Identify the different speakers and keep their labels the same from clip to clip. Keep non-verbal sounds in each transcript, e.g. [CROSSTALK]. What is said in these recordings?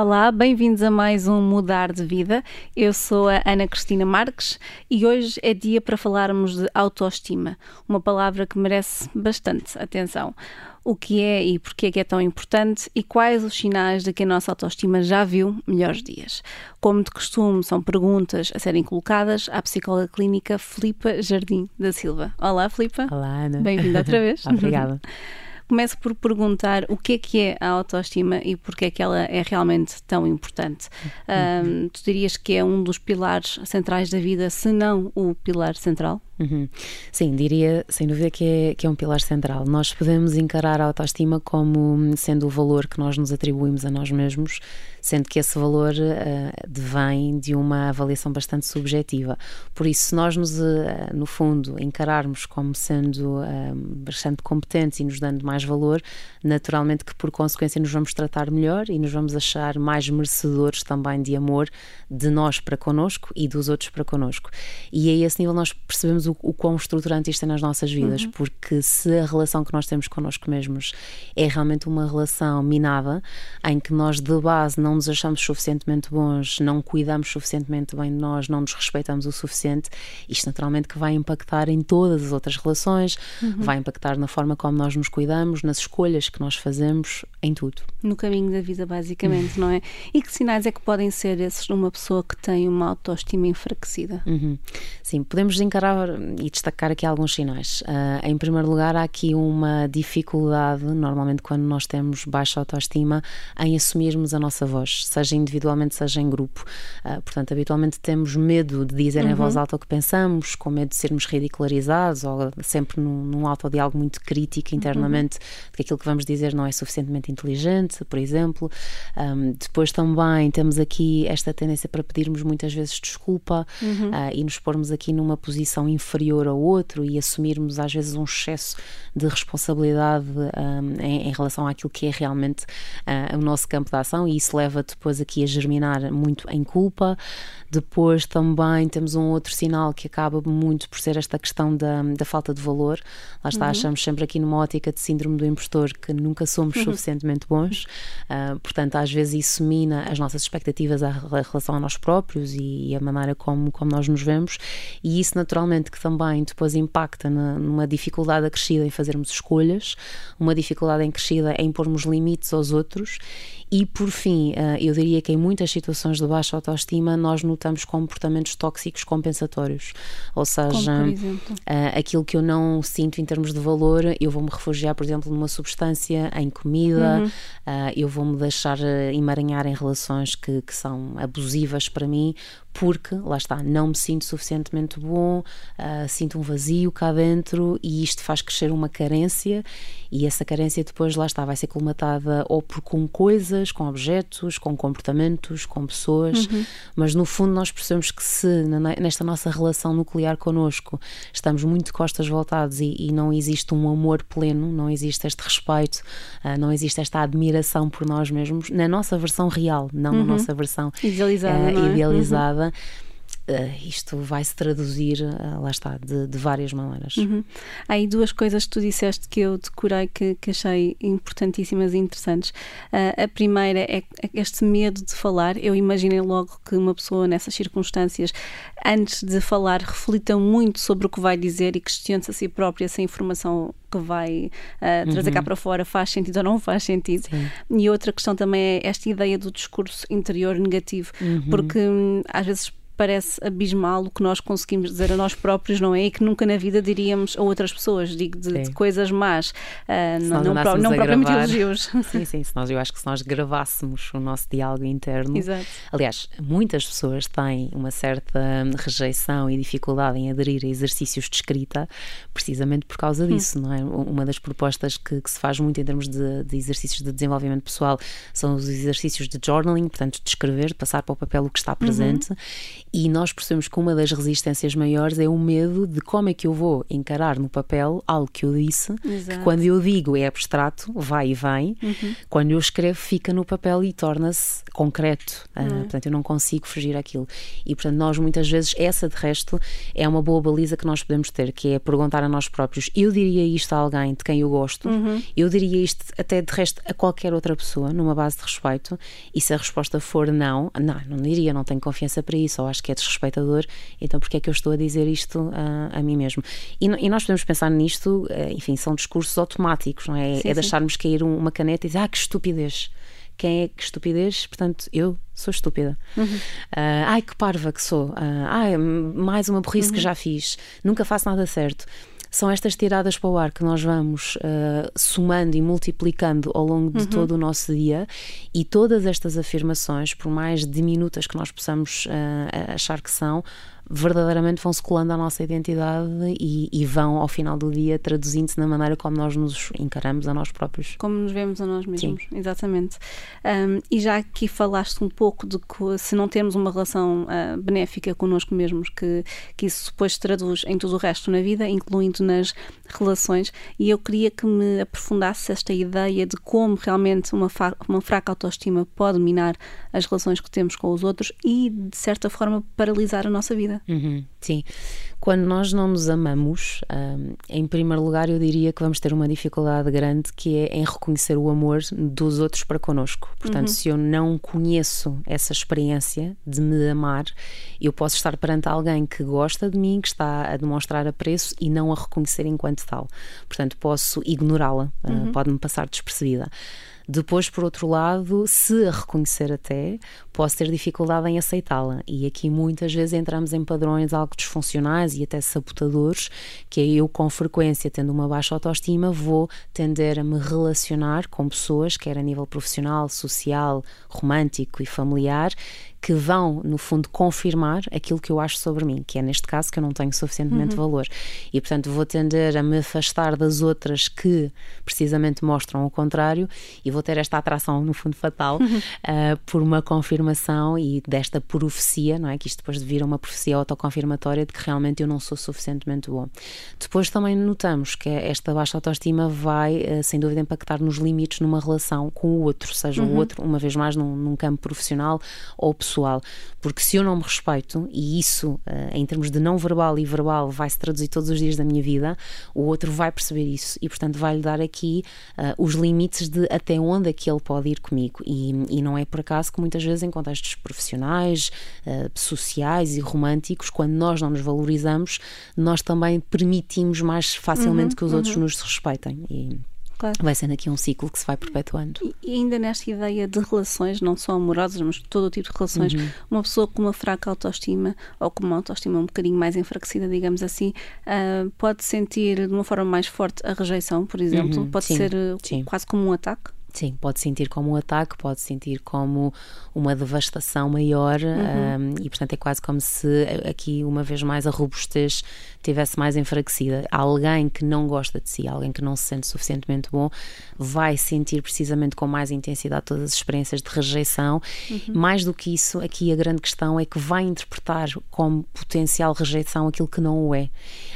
Speaker 1: Olá, bem-vindos a mais um Mudar de Vida. Eu sou a Ana Cristina Marques e hoje é dia para falarmos de autoestima, uma palavra que merece bastante atenção. O que é e porquê é que é tão importante e quais os sinais de que a nossa autoestima já viu melhores dias. Como de costume, são perguntas a serem colocadas à psicóloga clínica Filipa Jardim da Silva. Olá, Filipa.
Speaker 2: Olá, Ana.
Speaker 1: Bem-vinda outra [LAUGHS] vez.
Speaker 2: Obrigada.
Speaker 1: Começo por perguntar o que é que é a autoestima e porque é que ela é realmente tão importante. Um, tu dirias que é um dos pilares centrais da vida, se não o pilar central?
Speaker 2: Uhum. Sim, diria sem dúvida que é, que é um pilar central. Nós podemos encarar a autoestima como sendo o valor que nós nos atribuímos a nós mesmos, sendo que esse valor uh, vem de uma avaliação bastante subjetiva. Por isso, se nós nos, uh, no fundo, encararmos como sendo uh, bastante competentes e nos dando mais valor, naturalmente que por consequência nos vamos tratar melhor e nos vamos achar mais merecedores também de amor de nós para connosco e dos outros para connosco. E a esse nível nós percebemos o, o quão estruturante isto é nas nossas vidas, uhum. porque se a relação que nós temos connosco mesmos é realmente uma relação minada, em que nós de base não nos achamos suficientemente bons, não cuidamos suficientemente bem de nós, não nos respeitamos o suficiente, isto naturalmente que vai impactar em todas as outras relações, uhum. vai impactar na forma como nós nos cuidamos, nas escolhas que nós fazemos, em tudo.
Speaker 1: No caminho da vida, basicamente, não é? E que sinais é que podem ser esses numa pessoa que tem uma autoestima enfraquecida?
Speaker 2: Uhum. Sim, podemos encarar e destacar aqui alguns sinais. Uh, em primeiro lugar, há aqui uma dificuldade, normalmente quando nós temos baixa autoestima, em assumirmos a nossa voz, seja individualmente, seja em grupo. Uh, portanto, habitualmente temos medo de dizer uhum. em voz alta o que pensamos, com medo de sermos ridicularizados ou sempre num, num algo muito crítico internamente uhum. de que aquilo que vamos dizer não é suficientemente inteligente, por exemplo. Um, depois também temos aqui esta tendência para pedirmos muitas vezes desculpa uhum. uh, e nos pormos aqui numa posição inferior inferior ao outro e assumirmos às vezes um excesso de responsabilidade um, em, em, relação àquilo que é realmente uh, o nosso campo de ação e isso leva depois aqui a germinar muito em culpa. Depois também temos um outro sinal que acaba muito por ser esta questão da, da falta de valor. Lá está, uhum. achamos sempre aqui numa ótica de síndrome do impostor que nunca somos uhum. suficientemente bons, uh, portanto, às vezes isso mina as nossas expectativas em relação a nós próprios e, e a maneira como, como nós nos vemos, e isso naturalmente que também depois impacta na, numa dificuldade acrescida em fazermos escolhas, uma dificuldade em crescida em pormos limites aos outros e por fim, eh, eu diria que em muitas situações de baixa autoestima nós notamos comportamentos tóxicos compensatórios, ou seja, eh, aquilo que eu não sinto em termos de valor, eu vou me refugiar, por exemplo, numa substância, em comida, uhum. Eh, eu vou me deixar emaranhar em relações que, que são abusivas para mim porque, lá está, não me sinto suficientemente bom, uh, sinto um vazio cá dentro e isto faz crescer uma carência e essa carência depois, lá está, vai ser colmatada ou por com coisas, com objetos, com comportamentos, com pessoas, uhum. mas no fundo nós percebemos que se nesta nossa relação nuclear connosco estamos muito costas voltadas e, e não existe um amor pleno, não existe este respeito, uh, não existe esta admiração por nós mesmos, na nossa versão real, não uhum. na nossa versão
Speaker 1: idealizada. Uh,
Speaker 2: idealizada Uh, isto vai se traduzir, uh, lá está, de, de várias maneiras.
Speaker 1: Uhum. Há aí duas coisas que tu disseste que eu decorei que, que achei importantíssimas e interessantes. Uh, a primeira é este medo de falar. Eu imaginei logo que uma pessoa nessas circunstâncias, antes de falar, reflita muito sobre o que vai dizer e questione-se a si própria se a informação que vai uh, trazer uhum. cá para fora faz sentido ou não faz sentido. Sim. E outra questão também é esta ideia do discurso interior negativo, uhum. porque hum, às vezes parece abismal o que nós conseguimos dizer a nós próprios, não é? E que nunca na vida diríamos a outras pessoas, digo, de, de coisas más, uh, não, não, pro, não propriamente elogios. [LAUGHS]
Speaker 2: Sim, sim, se nós, eu acho que se nós gravássemos o nosso diálogo interno.
Speaker 1: Exato.
Speaker 2: Aliás, muitas pessoas têm uma certa rejeição e dificuldade em aderir a exercícios de escrita, precisamente por causa hum. disso, hum. não é? Uma das propostas que, que se faz muito em termos de, de, exercícios de desenvolvimento pessoal são os exercícios de journaling, portanto, de escrever, de passar para o papel o que está presente. Uhum E nós percebemos que uma das resistências maiores é o medo de como é que eu vou encarar no papel algo que eu disse, Exato. que quando eu digo é abstrato, vai e vem, uhum. quando eu escrevo fica no papel e torna-se concreto. Uh, portanto, eu não consigo fugir àquilo. E, portanto, nós muitas vezes, essa de resto, é uma boa baliza que nós podemos ter, que é perguntar a nós próprios: eu diria isto a alguém de quem eu gosto, uhum. eu diria isto até de resto a qualquer outra pessoa, numa base de respeito, e se a resposta for não, não, não diria, não tenho confiança para isso, ou acho que é desrespeitador, então porque é que eu estou a dizer isto a, a mim mesmo? E, e, nós podemos pensar nisto, eh, enfim, são discursos automáticos, não é? Sim, é deixarmos cair uma caneta e dizer, ah, que estupidez quem é que estupidez? Portanto, eu sou estúpida. Uhum. Uh, ai, que parva que sou. Uh, ai, mais uma burrice uhum. que já fiz. Nunca faço nada certo. São estas tiradas para o ar que nós vamos uh, somando e multiplicando ao longo de uhum. todo o nosso dia e todas estas afirmações, por mais diminutas que nós possamos achar que são, verdadeiramente vão-se colando à nossa identidade e, e vão, ao final do dia, traduzindo-se na maneira como nós nos encaramos a nós próprios.
Speaker 1: Como nos vemos a nós mesmos, Sim. exatamente. Um, e já aqui falaste um pouco de que se não temos uma relação uh, benéfica connosco mesmos, que, que isso depois se traduz em tudo o resto na vida, incluindo nas relações, e eu queria que me aprofundasse esta ideia de como realmente uma, uma fraca autoestima pode minar as relações que temos com os outros e, de certa forma, paralisar a nossa vida.
Speaker 2: Uhum, sim. Quando nós não nos amamos, um, em primeiro lugar, eu diria que vamos ter uma dificuldade grande que é em reconhecer o amor dos outros para connosco. Portanto, uhum. se eu não conheço essa experiência de me amar, eu posso estar perante alguém que gosta de mim, que está a demonstrar apreço e não a reconhecer enquanto tal. Portanto, posso ignorá-la, uhum. uh, pode-me passar despercebida. Depois, por outro lado, se a reconhecer até, posso ter dificuldade em aceitá-la. E aqui muitas vezes entramos em padrões algo disfuncionais e até sabotadores, que é eu, com frequência, tendo uma baixa autoestima, vou tender a me relacionar com pessoas, quer a nível profissional, social, romântico e familiar, que vão, no fundo, confirmar aquilo que eu acho sobre mim, que é neste caso que eu não tenho suficientemente uhum. valor. E, portanto, vou tender a me afastar das outras que precisamente mostram o contrário e vou ter esta atração, no fundo, fatal uhum. uh, por uma confirmação e desta profecia, não é? Que isto depois de vir uma profecia autoconfirmatória de que realmente eu não sou suficientemente bom. Depois também notamos que esta baixa autoestima vai, uh, sem dúvida, impactar nos limites numa relação com o outro, seja uhum. o outro, uma vez mais, num, num campo profissional ou pessoal pessoal, porque se eu não me respeito, e isso eh, em termos de não verbal e verbal vai se traduzir todos os dias da minha vida, o outro vai perceber isso e, portanto, vai-lhe dar aqui uh, os limites de até onde é que ele pode ir comigo. E, e não é por acaso que muitas vezes em contextos profissionais, uh, sociais e românticos, quando nós não nos valorizamos, nós também permitimos mais facilmente uhum, que os outros uhum. nos respeitem. E, Claro. Vai sendo aqui um ciclo que se vai perpetuando.
Speaker 1: E, ainda nesta ideia de relações, não só amorosas, mas todo o tipo de relações, uhum. uma pessoa com uma fraca autoestima ou com uma autoestima um bocadinho mais enfraquecida, digamos assim, uh, pode sentir de uma forma mais forte a rejeição, por exemplo, uhum. pode sim, ser uh, sim. quase como um ataque.
Speaker 2: Sim, pode sentir como um ataque, pode sentir como uma devastação maior uhum. um, e, portanto, é quase como se aqui, uma vez mais, a robustez tivesse mais enfraquecida. Alguém que não gosta de si, alguém que não se sente suficientemente bom, vai sentir precisamente com mais intensidade todas as experiências de rejeição. Uhum. Mais do que isso, aqui a grande questão é que vai interpretar como potencial rejeição aquilo que não o é.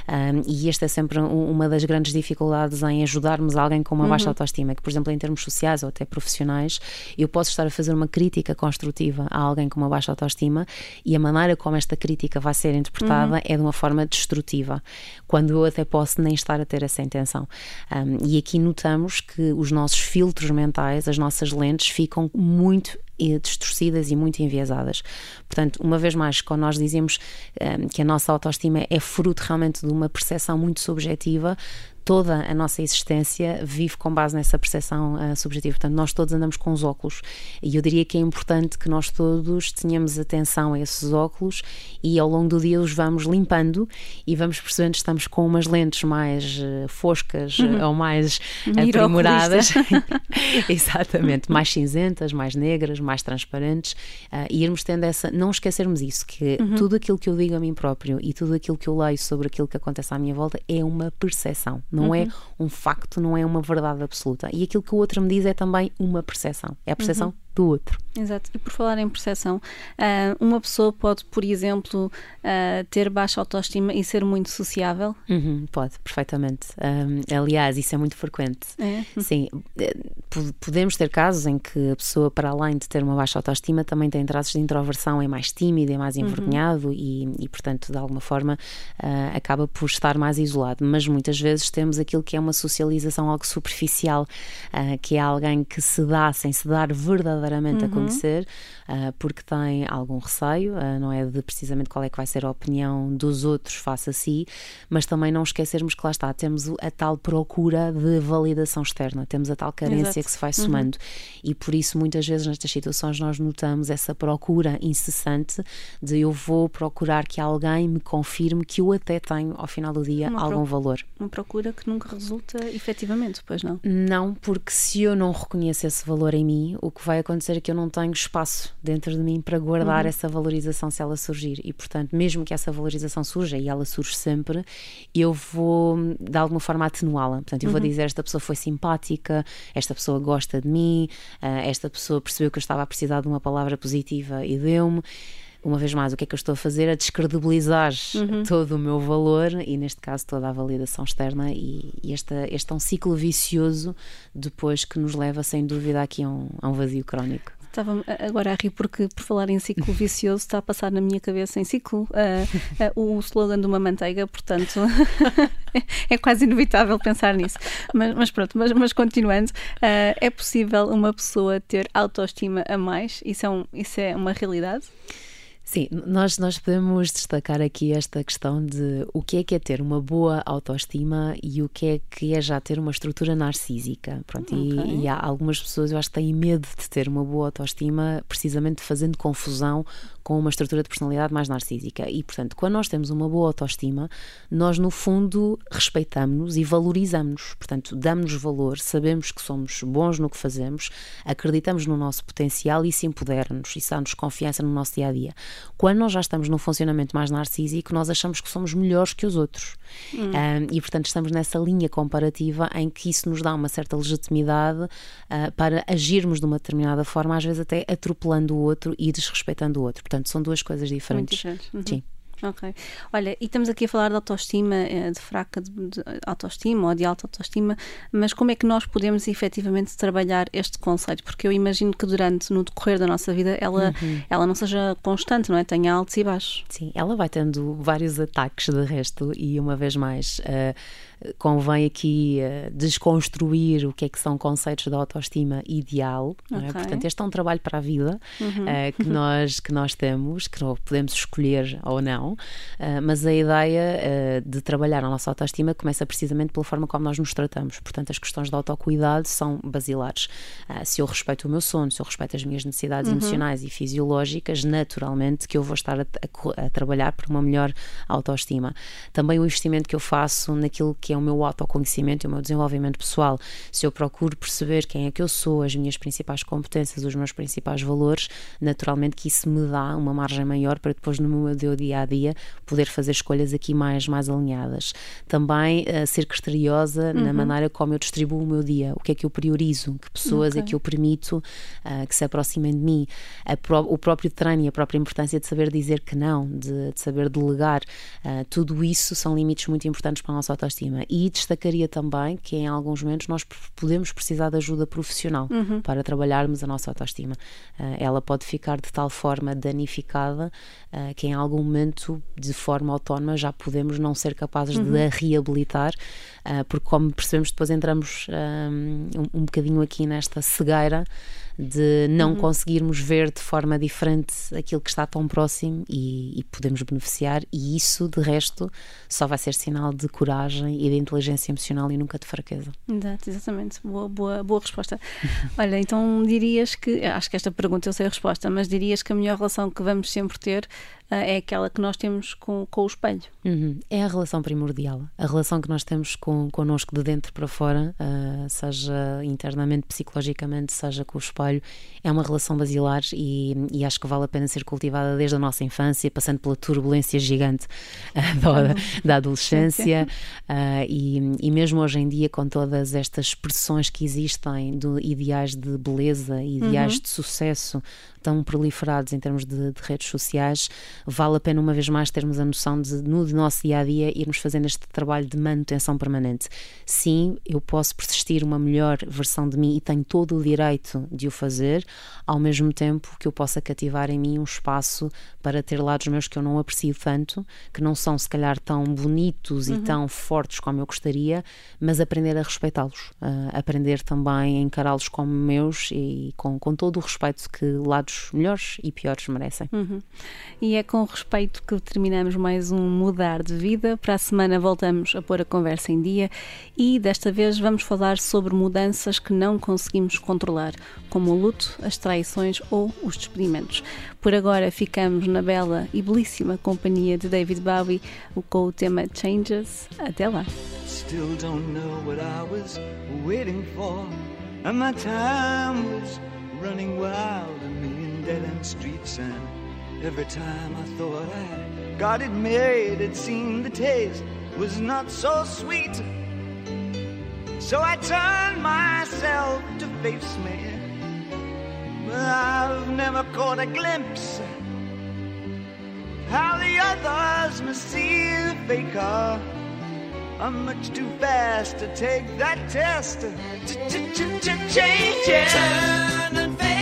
Speaker 2: Um, e esta é sempre uma das grandes dificuldades em ajudarmos alguém com uma baixa uhum. autoestima, que, por exemplo, em termos sociais ou até profissionais, eu posso estar a fazer uma crítica construtiva a alguém com uma baixa autoestima e a maneira como esta crítica vai ser interpretada uhum. é de uma forma destrutiva, quando eu até posso nem estar a ter essa intenção. Um, e aqui notamos que os nossos filtros mentais, as nossas lentes, ficam muito distorcidas e muito enviesadas. Portanto, uma vez mais, quando nós dizemos um, que a nossa autoestima é fruto realmente de uma percepção muito subjetiva, toda a nossa existência vive com base nessa percepção uh, subjetiva. Portanto, nós todos andamos com os óculos e eu diria que é importante que nós todos tenhamos atenção a esses óculos e ao longo do dia os vamos limpando e vamos percebendo que estamos com umas lentes mais uh, foscas uhum. ou mais aprimoradas. [LAUGHS] Exatamente, mais cinzentas, mais negras, mais transparentes uh, e irmos tendo essa. Não esquecermos isso, que uhum. tudo aquilo que eu digo a mim próprio e tudo aquilo que eu leio sobre aquilo que acontece à minha volta é uma percepção não é uhum. é um facto, não é uma verdade absoluta. E aquilo que o outro me diz é também uma percepção. É a percepção uhum. Do outro.
Speaker 1: Exato. E por falar em percepção, uh, uma pessoa pode, por exemplo, uh, ter baixa autoestima e ser muito sociável?
Speaker 2: Uhum, pode, perfeitamente. Um, aliás, isso é muito frequente. É? Sim. Eh, podemos ter casos em que a pessoa, para além de ter uma baixa autoestima, também tem traços de introversão, é mais tímido, é mais uhum. envergonhado uhum. e, e, portanto, de alguma forma, acaba por estar mais isolado. Mas muitas vezes temos aquilo que é uma socialização algo superficial, que é alguém que se dá sem se dar verdadeiramente uhum. a conhecer, uh, porque tem algum receio, uh, não é de precisamente qual é que vai ser a opinião dos outros face a si, mas também não esquecermos que lá está, temos a tal procura de validação externa, temos a tal carência Exato. que se vai uhum. somando uhum. e por isso muitas vezes nestas situações nós notamos essa procura incessante de eu vou procurar que alguém me confirme que eu até tenho ao final do dia uma algum valor.
Speaker 1: Uma procura que nunca resulta efetivamente, pois não?
Speaker 2: Não, porque se eu não reconheço esse valor em mim, o que vai acontecer é que eu não tenho espaço dentro de mim para guardar uhum. essa valorização se ela surgir. E, portanto, mesmo que essa valorização surja, e ela surge sempre, eu vou, de alguma forma, atenuá-la. Portanto, eu uhum. vou dizer: esta pessoa foi simpática, esta pessoa gosta de mim, uh, esta pessoa percebeu que eu estava a precisar de uma palavra positiva e deu-me uma vez mais, o que é que eu estou a fazer? A descredibilizar uhum. todo o meu valor e, neste caso, toda a validação externa. E, e este, este é um ciclo vicioso depois que nos leva, sem dúvida, aqui a um, a um vazio crónico.
Speaker 1: Estava agora a rir porque, por falar em ciclo vicioso, está a passar na minha cabeça em ciclo uh, uh, o slogan de uma manteiga, portanto [LAUGHS] é quase inevitável pensar nisso. Mas, mas pronto, mas, mas continuando, uh, é possível uma pessoa ter autoestima a mais? Isso é, um, isso é uma realidade?
Speaker 2: Sim, nós, nós podemos destacar aqui esta questão de o que é que é ter uma boa autoestima e o que é que é já ter uma estrutura narcísica. Pronto, okay. e, e, há algumas pessoas, eu acho que têm medo de ter uma boa autoestima, precisamente fazendo confusão com uma estrutura de personalidade mais narcísica. E, portanto, quando nós temos uma boa autoestima, nós, no fundo, respeitamos-nos e valorizamos-nos. Portanto, damos-nos valor, sabemos que somos bons no que fazemos, acreditamos no nosso potencial e isso empodera-nos, isso dá-nos confiança no nosso dia a dia. Quando nós já estamos num funcionamento mais narcísico, nós achamos que somos melhores que os outros. Hum. Um, e, portanto, estamos nessa linha comparativa em que isso nos dá uma certa legitimidade uh, para agirmos de uma determinada forma, às vezes até atropelando o outro e desrespeitando o outro. Portanto, são duas coisas diferentes.
Speaker 1: Muito diferentes. Uhum. Sim. Ok. Olha, e estamos aqui a falar de autoestima, eh, de fraca de, de autoestima ou de alta autoestima, mas como é que nós podemos efetivamente trabalhar este conceito? Porque eu imagino que durante, no decorrer da nossa vida, ela, uhum. ela não seja constante, não é? Tenha altos e baixos.
Speaker 2: Sim, ela vai tendo vários ataques de resto e uma vez mais. Uh, convém aqui uh, desconstruir o que é que são conceitos de autoestima ideal. É? Okay. É? Portanto, este é um trabalho para a vida uhum. uh, que, [LAUGHS] nós, que nós temos, que podemos escolher ou não, uh, mas a ideia de trabalhar a nossa autoestima começa precisamente pela forma como nós nos tratamos. Portanto, as questões de autocuidado são basilares. se eu respeito o meu sono, se eu respeito as minhas necessidades uhum. emocionais e fisiológicas, naturalmente que eu vou estar a, a, a trabalhar por uma melhor autoestima. Também o investimento que eu faço naquilo que é o meu autoconhecimento e o meu desenvolvimento pessoal, se eu procuro perceber quem é que eu sou, as minhas principais competências, os meus principais valores, naturalmente que isso me dá uma margem maior para depois no meu dia a dia poder fazer escolhas aqui mais, mais alinhadas. Também uh, ser criteriosa uhum. na maneira como eu distribuo o meu dia, o que é que eu priorizo, que pessoas okay. é que eu permito uh, que se aproximem de mim, pro, o próprio treino e a própria importância de saber dizer que não, de, de saber delegar, uh, tudo isso são limites muito importantes para a nossa autoestima e destacaria também que em alguns momentos nós podemos precisar de ajuda profissional uhum. para trabalharmos a nossa autoestima. Uh, ela pode ficar de tal forma danificada uh, que em algum momento, de forma autónoma, já podemos não ser capazes uhum. de a reabilitar, uh, porque como percebemos depois entramos um, um bocadinho aqui nesta cegueira de não uhum. conseguirmos ver de forma diferente aquilo que está tão próximo e, e, podemos beneficiar, e isso, de resto, só vai ser sinal de coragem e de inteligência emocional e nunca de fraqueza.
Speaker 1: Exato, exatamente. Boa, boa, boa resposta. [LAUGHS] Olha, então dirias que, acho que esta pergunta eu sei a resposta, mas dirias que a melhor relação que vamos sempre ter uh, é aquela que nós temos com, com o espelho.
Speaker 2: Uhum. É a relação primordial, a relação que nós temos com, connosco de dentro para fora, uh, seja internamente, psicologicamente, seja com os pais espelho, é uma relação basilar e, e acho que vale a pena ser cultivada desde a nossa infância, passando pela turbulência gigante uh, [LAUGHS] da, da, adolescência uh, e, e mesmo hoje em dia, com todas estas expressões que existem de ideais de beleza, ideais uhum. de sucesso, tão proliferados em termos de, de, redes sociais, vale a pena uma vez mais termos a noção de, no nosso dia a dia, irmos fazendo este trabalho de manutenção permanente. Sim, eu posso persistir uma melhor versão de mim e tenho todo o direito de o fazer, ao mesmo tempo que eu possa cativar em mim um espaço para ter lados meus que eu não aprecio tanto, que não são se calhar tão bonitos uhum. e tão fortes como eu gostaria, mas aprender a respeitá-los, aprender também a encará-los como meus e com, com todo o respeito que lados melhores e piores merecem.
Speaker 3: Uhum. E é com respeito que terminamos mais um Mudar de Vida. Para a semana voltamos a pôr a conversa em dia e desta vez vamos falar sobre mudanças que não conseguimos controlar, como o luto, as traições ou os despedimentos. Por agora ficamos na bela e belíssima companhia de David Bowie com o tema Changes. Até lá. Still don't know what I was waiting for, and my time was running wild dead end streets, and every time I thought I got it made, it seemed the taste was not so sweet. So I turned myself to face me, but I've never caught a glimpse how the others must see the faker. Ah, I'm much too fast to take that test. Change it. Turn and face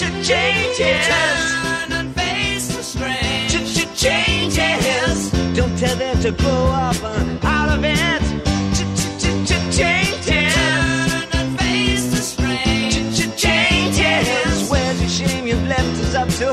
Speaker 3: changes. Turn and face the. Changes. Don't tell them to grow up of it. Changes. Turn and face the. Changes. Where's your shame? You've left us up to